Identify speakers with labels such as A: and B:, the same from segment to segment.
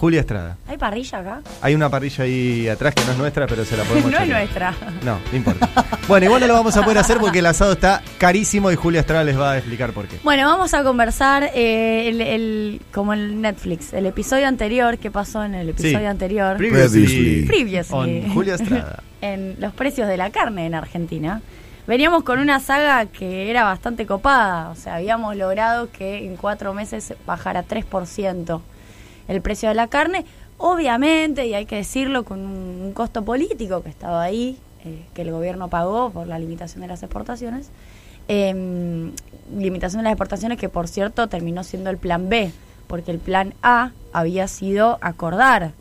A: Julia Estrada.
B: ¿Hay parrilla acá?
A: Hay una parrilla ahí atrás que no es nuestra, pero se la podemos
B: no es nuestra.
A: No, no importa. Bueno, igual no lo vamos a poder hacer porque el asado está carísimo y Julia Estrada les va a explicar por qué.
B: Bueno, vamos a conversar eh, el, el- como el Netflix, el episodio anterior, ¿qué pasó en el episodio
A: Sí.
B: anterior?
A: Previously.
B: Previously.
A: On Julia Estrada.
B: en los precios de la carne en Argentina. Veníamos con una saga que era bastante copada, o sea, habíamos logrado que en cuatro meses bajara 3% el precio de la carne, obviamente, y hay que decirlo, con un, costo político que estaba ahí, eh, que el gobierno pagó por la limitación de las exportaciones. Em, limitación de las exportaciones que, por cierto, terminó siendo el plan B, porque el plan A había sido acordar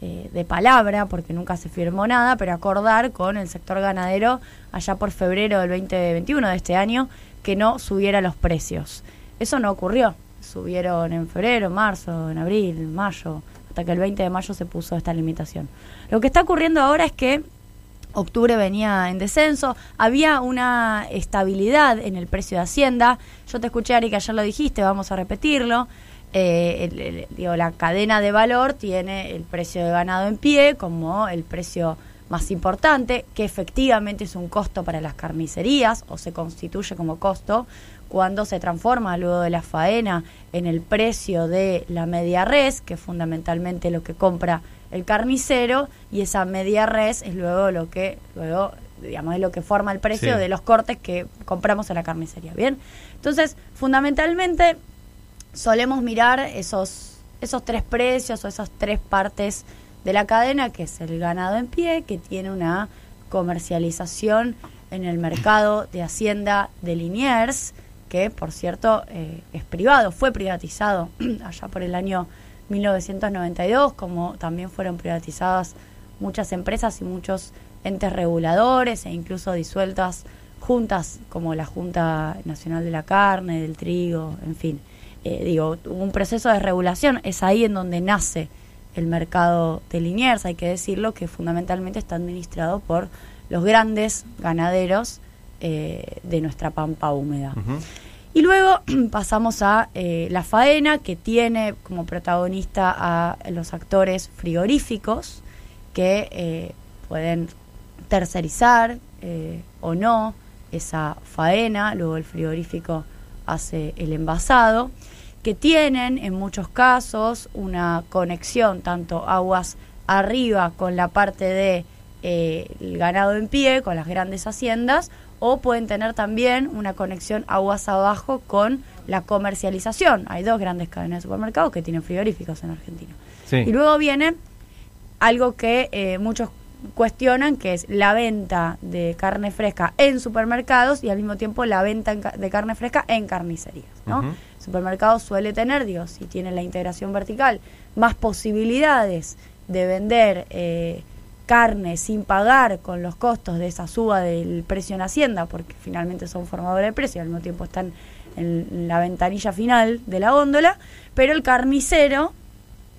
B: eh, de palabra, porque nunca se firmó nada, pero acordar con el sector ganadero allá por febrero del 2021 de este año que no subiera los precios. Eso no ocurrió. Subieron en febrero, marzo, en abril, mayo, hasta que el 20 de mayo se puso esta limitación. Lo que está ocurriendo ahora es que octubre venía en descenso, había una estabilidad en el precio de Hacienda. Yo te escuché, Ari, que ayer lo dijiste, vamos a repetirlo. Eh, digo, la cadena de valor tiene el precio de ganado en pie como el precio más importante, que efectivamente es un costo para las carnicerías o se constituye como costo cuando se transforma luego de la faena en el precio de la media res, que es fundamentalmente lo que compra el carnicero, y esa media res es luego lo que, luego, digamos, es lo que forma el precio
A: Sí.
B: de los cortes que compramos en la carnicería. Bien, entonces, fundamentalmente solemos mirar esos, esos tres precios o esas tres partes de la cadena, que es el ganado en pie, que tiene una comercialización en el mercado de Hacienda de Liniers, que por cierto eh, es privado, fue privatizado allá por el año 1992, como también fueron privatizadas muchas empresas y muchos entes reguladores e incluso disueltas juntas como la Junta Nacional de la Carne, del Trigo, en fin. Eh, digo, un proceso de regulación, es ahí en donde nace el mercado de Liniers, hay que decirlo, que fundamentalmente está administrado por los grandes ganaderos eh, de nuestra pampa húmeda. Y luego pasamos a eh, la faena, que tiene como protagonista a los actores frigoríficos, que eh, pueden tercerizar o no esa faena, luego el frigorífico hace el envasado, que tienen en muchos casos una conexión tanto aguas arriba con la parte de eh, el ganado en pie, con las grandes haciendas, o pueden tener también una conexión aguas abajo con la comercialización. Hay dos grandes cadenas de supermercados que tienen frigoríficos en Argentina.
A: Sí.
B: Y luego viene algo que eh, muchos cuestionan, que es la venta de carne fresca en supermercados y al mismo tiempo la venta de carne fresca en carnicerías. ¿no? El supermercado suele tener, digo, si tiene la integración vertical, más posibilidades de vender eh, carne sin pagar con los costos de esa suba del precio en Hacienda, porque finalmente son formadores de precio y al mismo tiempo están en la ventanilla final de la góndola, pero el carnicero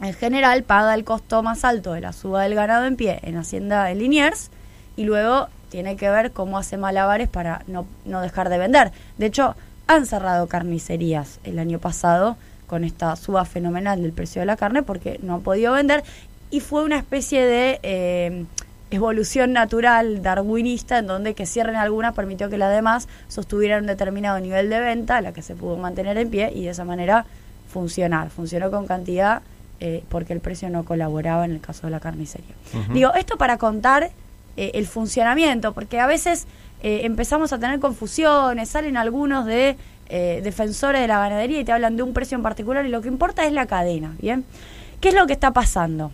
B: en general paga el costo más alto de la suba del ganado en pie en Hacienda de Liniers y luego tiene que ver cómo hace malabares para no, no dejar de vender. De hecho, han cerrado carnicerías el año pasado con esta suba fenomenal del precio de la carne porque no han podido vender y fue una especie de eh, evolución natural darwinista en donde que cierren algunas permitió que las demás sostuvieran un determinado nivel de venta, la que se pudo mantener en pie y de esa manera funcionar. Funcionó con cantidad eh, porque el precio no colaboraba en el caso de la carnicería. Digo, esto para contar eh, el funcionamiento, porque a veces eh, empezamos a tener confusiones, salen algunos de defensores de la ganadería y te hablan de un precio en particular y lo que importa es la cadena, ¿bien? ¿Qué es lo que está pasando?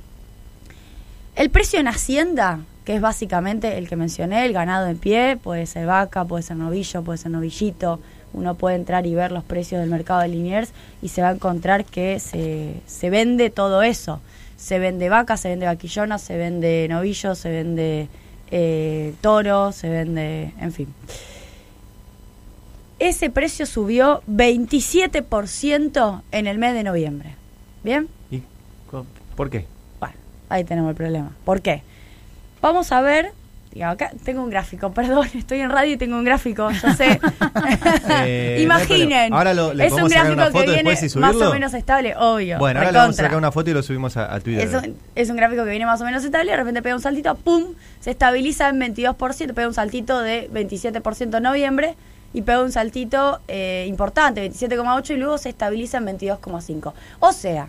B: El precio en Hacienda, que es básicamente el que mencioné, el ganado en pie, puede ser vaca, puede ser novillo, puede ser novillito. Uno puede entrar y ver los precios del mercado de Liniers y se va a encontrar que se, se vende todo eso. Se vende vaca, se vende vaquillona, se vende novillo, se vende eh, toro, se vende, en fin. Ese precio subió 27% en el mes de noviembre. ¿Bien?
A: ¿Y por qué?
B: Bueno, ahí tenemos el problema. ¿Por qué? Vamos a ver Digo, acá tengo un gráfico, perdón, estoy en radio y tengo un gráfico, yo sé.
A: Eh, no
B: Imaginen,
A: hay problema. Ahora lo- le
B: es un
A: una
B: gráfico que viene
A: y
B: más o menos estable, obvio.
A: Bueno, ahora le vamos a sacar una foto y lo subimos a, a Twitter.
B: Es un, es un gráfico que viene más o menos estable, de repente pega un saltito, ¡pum! Se estabiliza en 22%, pega un saltito de 27% en noviembre y pega un saltito eh, importante, 27,8% y luego se estabiliza en 22,5%. O sea,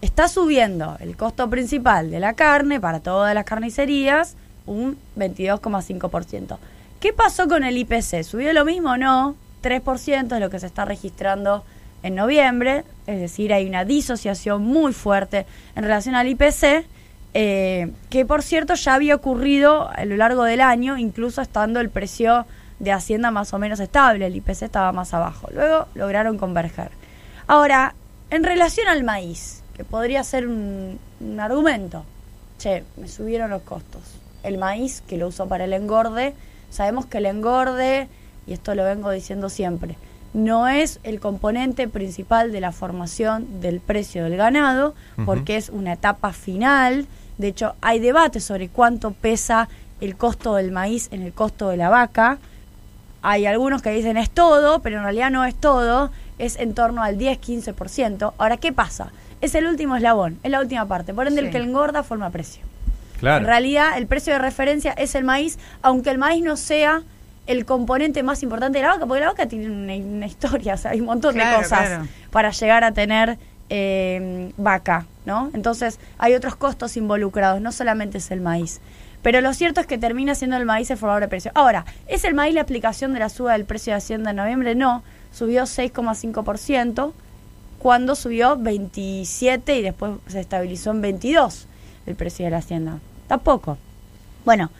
B: está subiendo el costo principal de la carne para todas las carnicerías un 22,5%. ¿Qué pasó con el IPC? ¿Subió lo mismo o no? 3% es lo que se está registrando en noviembre, es decir, hay una disociación muy fuerte en relación al IPC, eh, que por cierto ya había ocurrido a lo largo del año, incluso estando el precio de Hacienda más o menos estable, el IPC estaba más abajo. Luego lograron converger. Ahora, en relación al maíz, que podría ser un, un argumento, che, me subieron los costos. El maíz, que lo uso para el engorde, sabemos que el engorde, y esto lo vengo diciendo siempre, no es el componente principal de la formación del precio del ganado, porque es una etapa final. De hecho, hay debate sobre cuánto pesa el costo del maíz en el costo de la vaca. Hay algunos que dicen es todo, pero en realidad no es todo, es en torno al 10-15%. Ahora, ¿qué pasa? Es el último eslabón, es la última parte. Por ende, el que engorda forma precio.
A: Claro.
B: En realidad, el precio de referencia es el maíz, aunque el maíz no sea el componente más importante de la vaca, porque la vaca tiene una, una historia, o sea, hay un montón
C: Claro,
B: de cosas
C: claro.
B: para llegar a tener eh, vaca, ¿no? Entonces, hay otros costos involucrados, no solamente es el maíz. Pero lo cierto es que termina siendo el maíz el formador de precio. Ahora, ¿es el maíz la aplicación de la suba del precio de Hacienda en noviembre? No, subió 6,5% cuando subió 27 y después se estabilizó en 22 el precio de la hacienda. Tampoco. Bueno,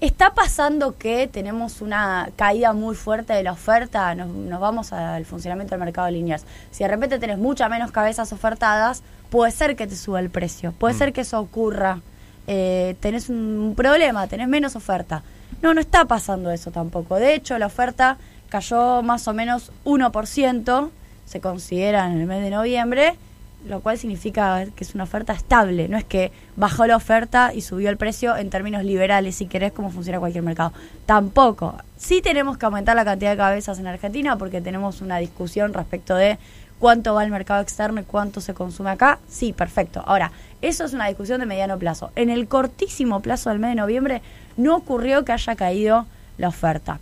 B: está pasando que tenemos una caída muy fuerte de la oferta, nos, nos vamos al funcionamiento del mercado de líneas. Si de repente tenés muchas menos cabezas ofertadas, puede ser que te suba el precio, puede
A: Mm.
B: ser que eso ocurra. Eh, tenés un problema, tenés menos oferta. No, no está pasando eso tampoco. De hecho, la oferta cayó más o menos 1%, se considera en el mes de noviembre, lo cual significa que es una oferta estable. No es que bajó la oferta y subió el precio en términos liberales, si querés, como funciona cualquier mercado. Tampoco. Sí tenemos que aumentar la cantidad de cabezas en Argentina porque tenemos una discusión respecto de cuánto va el mercado externo y cuánto se consume acá. Sí, perfecto. Ahora, eso es una discusión de mediano plazo. En el cortísimo plazo del mes de noviembre no ocurrió que haya caído la oferta.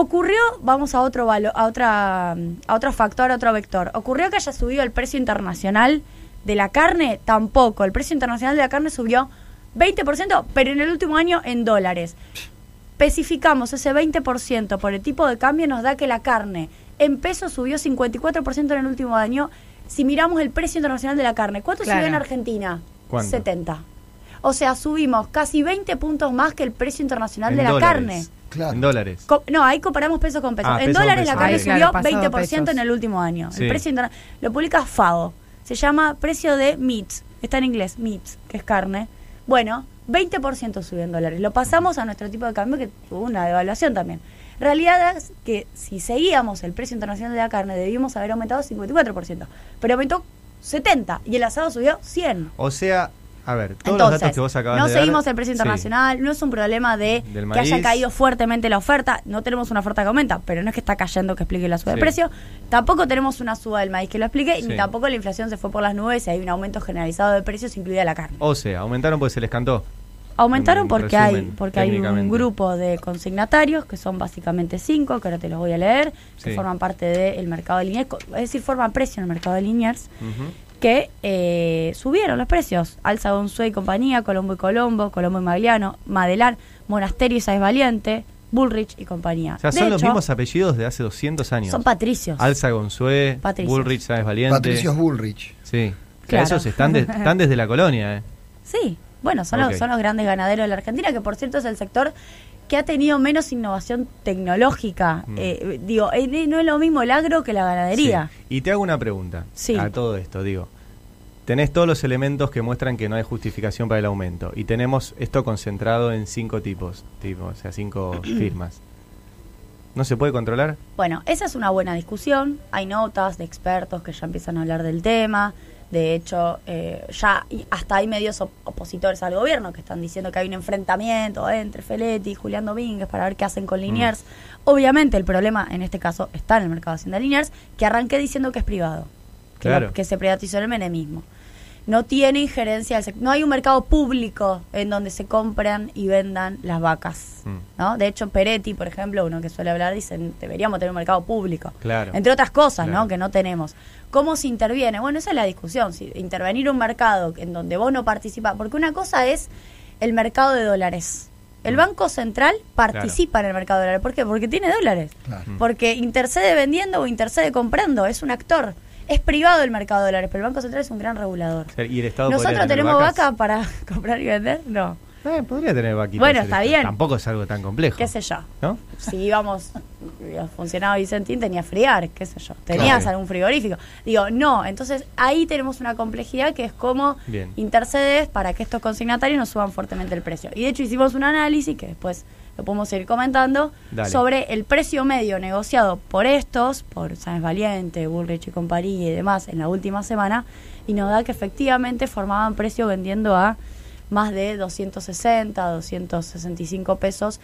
B: Ocurrió, vamos a otro valo- a otra a otro factor, a otro vector. Ocurrió que haya subido el precio internacional de la carne, tampoco. El precio internacional de la carne subió 20%, pero en el último año en dólares. Especificamos ese 20% por el tipo de cambio nos da que la carne en pesos subió 54% en el último año. Si miramos el precio internacional de la carne, ¿cuánto
C: Claro.
B: subió en Argentina?
A: ¿Cuánto?
B: 70. O sea, subimos casi 20 puntos más que el precio internacional
A: En
B: de la
A: dólares.
B: carne.
D: Claro.
A: En dólares.
B: Co- No, ahí comparamos pesos con pesos.
A: Ah,
B: en dólares
A: peso,
B: la carne subió
C: Claro, pasado
B: 20%
C: pesos.
B: en el último año.
A: Sí.
B: El precio interna- lo publica FAO. Se llama precio de meats. Está en inglés, meats, que es carne. Bueno, 20% subió en dólares. Lo pasamos a nuestro tipo de cambio que tuvo una devaluación también. Realidad es que si seguíamos el precio internacional de la carne debíamos haber aumentado 54%, pero aumentó 70 y el asado subió 100.
A: O sea, a ver, todos
B: Entonces,
A: los datos que vos acabas
B: no
A: de dar-
B: seguimos el precio
A: Sí.
B: internacional, no es un problema de
A: Del
B: que haya caído fuertemente la oferta, no tenemos una oferta que aumenta, pero no es que está cayendo que explique la suba de precio, tampoco tenemos una suba del maíz que lo explique,
A: Sí.
B: ni tampoco la inflación se fue por las nubes y hay un aumento generalizado de precios, incluida la carne.
A: O sea, aumentaron porque se les cantó.
B: Aumentaron
A: en
B: porque hay porque hay un grupo de consignatarios, que son básicamente cinco, que ahora te los voy a leer, que forman parte del mercado de Liniers, es decir, forman precio en el mercado de Liniers,
A: Ujú.
B: Que eh, subieron los precios. Alza Gonzue y compañía, Colombo y Colombo, Colombo y Magliano, Madelar, Monasterio y Sáez Valiente, Bullrich y compañía.
A: O sea,
B: De
A: son los mismos apellidos de hace 200 años.
B: Son patricios.
A: Alza Gonzue,
B: Patricios.
A: Bullrich, Sáez Valiente.
D: Patricios Bullrich.
A: Sí. O sea,
B: Claro.
A: esos están, de- están desde la colonia, ¿eh?
B: Sí, bueno, son, los, son los grandes ganaderos de la Argentina, que por cierto es el sector que ha tenido menos innovación tecnológica.
A: Mm.
B: Eh, digo, eh, no es lo mismo el agro que la ganadería.
A: Sí. Y te hago una pregunta
B: Sí.
A: a todo esto, digo. Tenés todos los elementos que muestran que no hay justificación para el aumento. Y tenemos esto concentrado en cinco tipos, tipo, o sea, cinco firmas. ¿No se puede controlar?
B: Bueno, esa es una buena discusión. Hay notas de expertos que ya empiezan a hablar del tema. De hecho, eh, ya hasta hay medios op- opositores al gobierno que están diciendo que hay un enfrentamiento entre Feletti y Julián Domínguez para ver qué hacen con Liniers. Obviamente el problema en este caso está en el mercado de Hacienda Liniers, que arranqué diciendo que es privado, que,
A: Claro.
B: lo- que se privatizó el menemismo. No tiene injerencia, no hay un mercado público en donde se compran y vendan las vacas.
A: Mm.
B: ¿no? De hecho, Peretti, por ejemplo, uno que suele hablar, dice, deberíamos tener un mercado público.
A: Claro.
B: Entre otras cosas,
A: Claro.
B: ¿no? Que no tenemos. ¿Cómo se interviene? Bueno, esa es la discusión. Si intervenir un mercado en donde vos no participas, porque una cosa es el mercado de dólares. El
A: Mm.
B: Banco Central participa en el mercado de dólares. ¿Por qué? Porque tiene dólares. Porque intercede vendiendo o intercede comprando. Es un actor. Es privado el mercado de dólares, pero el Banco Central es un gran regulador.
A: O sea, ¿Y el Estado podría
B: ¿Nosotros tenemos
A: vacas?
B: vaca para comprar y vender? No.
A: Eh, podría tener vaquitas.
B: Bueno, está bien.
A: Tampoco es algo tan complejo.
B: ¿Qué sé yo?
A: ¿No?
B: si íbamos, funcionaba Vicentín, tenía friar, qué sé yo. Tenías
A: Claro.
B: algún frigorífico. Digo, no, entonces ahí tenemos una complejidad que es cómo
A: Bien.
B: intercedes para que estos consignatarios no suban fuertemente el precio. Y de hecho hicimos un análisis que después lo podemos seguir comentando
A: Dale.
B: sobre el precio medio negociado por estos, por Sáenz Valiente, Bullrich y compañía y demás en la última semana y nos da que efectivamente formaban precio vendiendo a más de 260, 265 pesos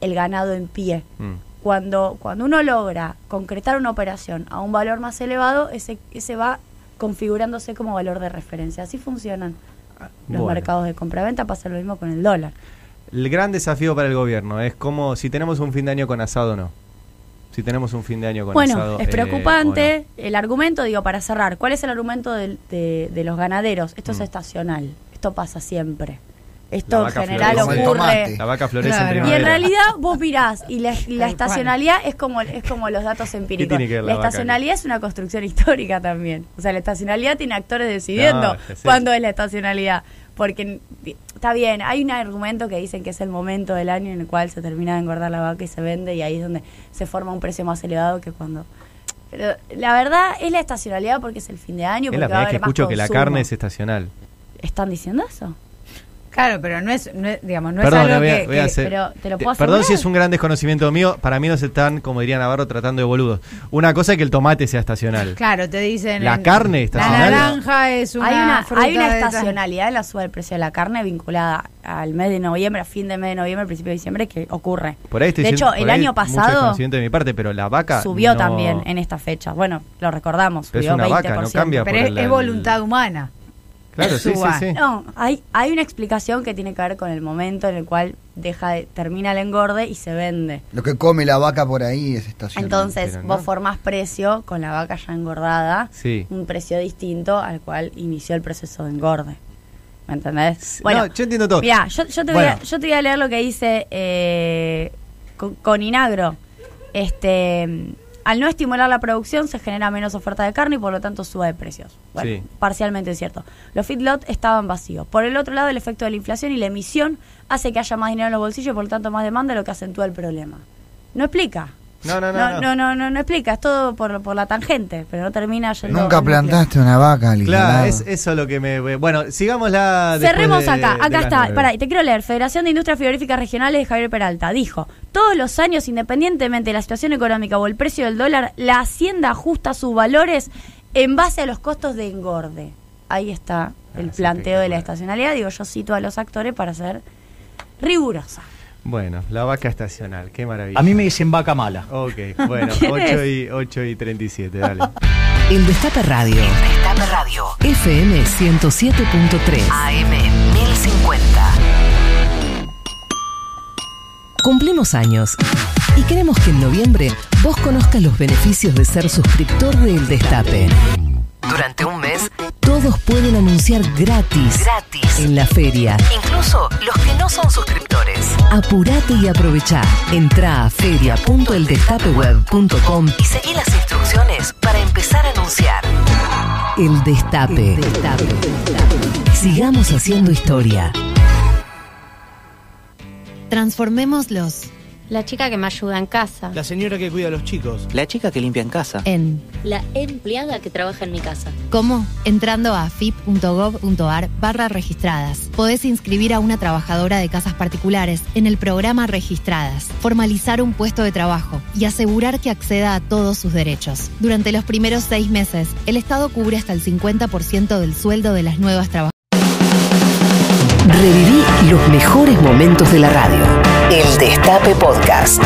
B: el- ganado en pie.
A: Mm.
B: Cuando, cuando uno logra concretar una operación a un valor más elevado, ese, ese va configurándose como valor de referencia. Así funcionan los
A: Bueno.
B: mercados de compra-venta, pasa lo mismo con el dólar.
A: El gran desafío para el gobierno es como si tenemos un fin de año con asado o no. Si tenemos un fin de año con
B: Bueno,
A: asado.
B: es
A: eh,
B: preocupante. El argumento, digo, para cerrar, ¿cuál es el argumento de, de los ganaderos? Esto es
A: Mm.
B: estacional. Esto pasa siempre. Esto en general
A: florece.
B: Ocurre.
A: La vaca florece
D: Claro.
A: en
D: Y en
B: Y
A: primavera.
B: en realidad vos mirás y la, estacionalidad es como es como los datos empíricos.
A: tiene que ver la
B: la
A: vaca
B: estacionalidad es una construcción histórica también. O sea, la estacionalidad tiene actores decidiendo
A: No,
B: cuándo es la estacionalidad. Porque está bien, hay un argumento que dicen que es el momento del año en el cual se termina de engordar la vaca y se vende y ahí es donde se forma un precio más elevado que cuando... Pero la verdad es la estacionalidad porque es el fin de año.
A: Es la primera vez que escucho que la carne es estacional.
B: ¿Están diciendo eso?
D: Claro, pero no es, no es- digamos, no
A: Perdón,
D: es algo
A: voy a-
D: que,
A: voy a
D: que-
A: hacer-
B: pero te lo puedo
A: Perdón si
B: asegurar.
A: es un gran desconocimiento mío. Para mí no se están, como diría Navarro, tratando de boludos. Una cosa es que el tomate sea estacional.
D: Claro, te dicen...
A: La
D: en-
A: carne estacional.
D: La naranja es una
B: hay una,
D: fruta
B: hay una
D: de
B: estacionalidad en la suba del precio de la carne vinculada al mes de noviembre, a fin de mes de noviembre, principio de diciembre, que ocurre.
A: Por ahí estoy
B: de
A: diciendo-
B: hecho, el año pasado
A: de mi parte, pero la vaca.
B: subió
A: no-
B: también en esta fecha. Bueno, lo recordamos,
A: Pero es
B: subió
A: una
B: 20%.
A: vaca, no cambia
D: Pero
A: por
D: es,
A: el-
D: es
A: el-
D: voluntad humana.
A: Claro, sí, sí, sí.
B: No, hay, hay una explicación que tiene que ver con el momento en el cual deja de, termina el engorde y se vende.
C: Lo que come la vaca por ahí es estacional.
B: Entonces,
A: pero
B: vos
A: no.
B: formás precio con la vaca ya engordada,
A: Sí.
B: un precio distinto al cual inició el proceso de engorde. ¿Me entendés?
A: Sí, no, yo entiendo todo.
B: Mirá, yo, yo te voy
A: Bueno.
B: a, yo te voy a leer lo que dice eh, con, con Inagro. Este, al no estimular la producción se genera menos oferta de carne y por lo tanto suba de precios. Bueno,
A: Sí.
B: parcialmente es cierto. Los feedlot estaban vacíos. Por el otro lado, el efecto de la inflación y la emisión hace que haya más dinero en los bolsillos y por lo tanto más demanda, lo que acentúa el problema. No explica.
A: No, no, no.
B: No,
A: no.
B: no, no, no, no explica, es todo por, por la tangente, pero no termina yendo.
C: Nunca
B: al
C: plantaste una vaca, Lila.
A: Claro, es eso lo que me. Bueno, sigamos la.
B: Cerremos acá, acá está. Pará, y te quiero leer. Federación de Industrias Frigoríficas Regionales de Javier Peralta dijo: Todos los años, independientemente de la situación económica o el precio del dólar, la Hacienda ajusta sus valores en base a los costos de engorde. Ahí está el
A: Ah, es
B: planteo de la estacionalidad. Digo, yo cito a los actores para ser rigurosa.
A: Bueno, la vaca estacional, qué maravilla.
E: A mí me dicen vaca mala.
A: Ok, bueno,
B: ¿Quién
A: 8
B: es?
A: y, 8 y 37, dale.
F: El Destape Radio.
G: Destape Radio.
F: FM 107.3.
G: AM 1050.
F: Cumplimos años y queremos que en noviembre vos conozcas los beneficios de ser suscriptor del Destape.
G: Durante un mes,
F: Todos pueden anunciar gratis
G: gratis.
F: en la feria.
G: Incluso los que no son suscriptores.
F: Apurate y aprovechá. Entra a feria.eldestapeweb.com
G: Y seguí las instrucciones para empezar a anunciar.
F: El Destape. Sigamos haciendo historia.
H: Transformémoslos.
E: La chica que me ayuda en casa.
H: La señora que cuida a los chicos.
I: La chica que limpia en casa.
J: En
K: La empleada que trabaja en mi casa.
J: ¿Cómo? Entrando a afip.gov.ar barra registradas. Podés inscribir a una trabajadora de casas particulares en el programa Registradas, formalizar un puesto de trabajo y asegurar que acceda a todos sus derechos. Durante los primeros seis meses, el Estado cubre hasta el 50% del sueldo de las nuevas trabajadoras.
F: Reviví los mejores momentos de la radio. Destape Podcast.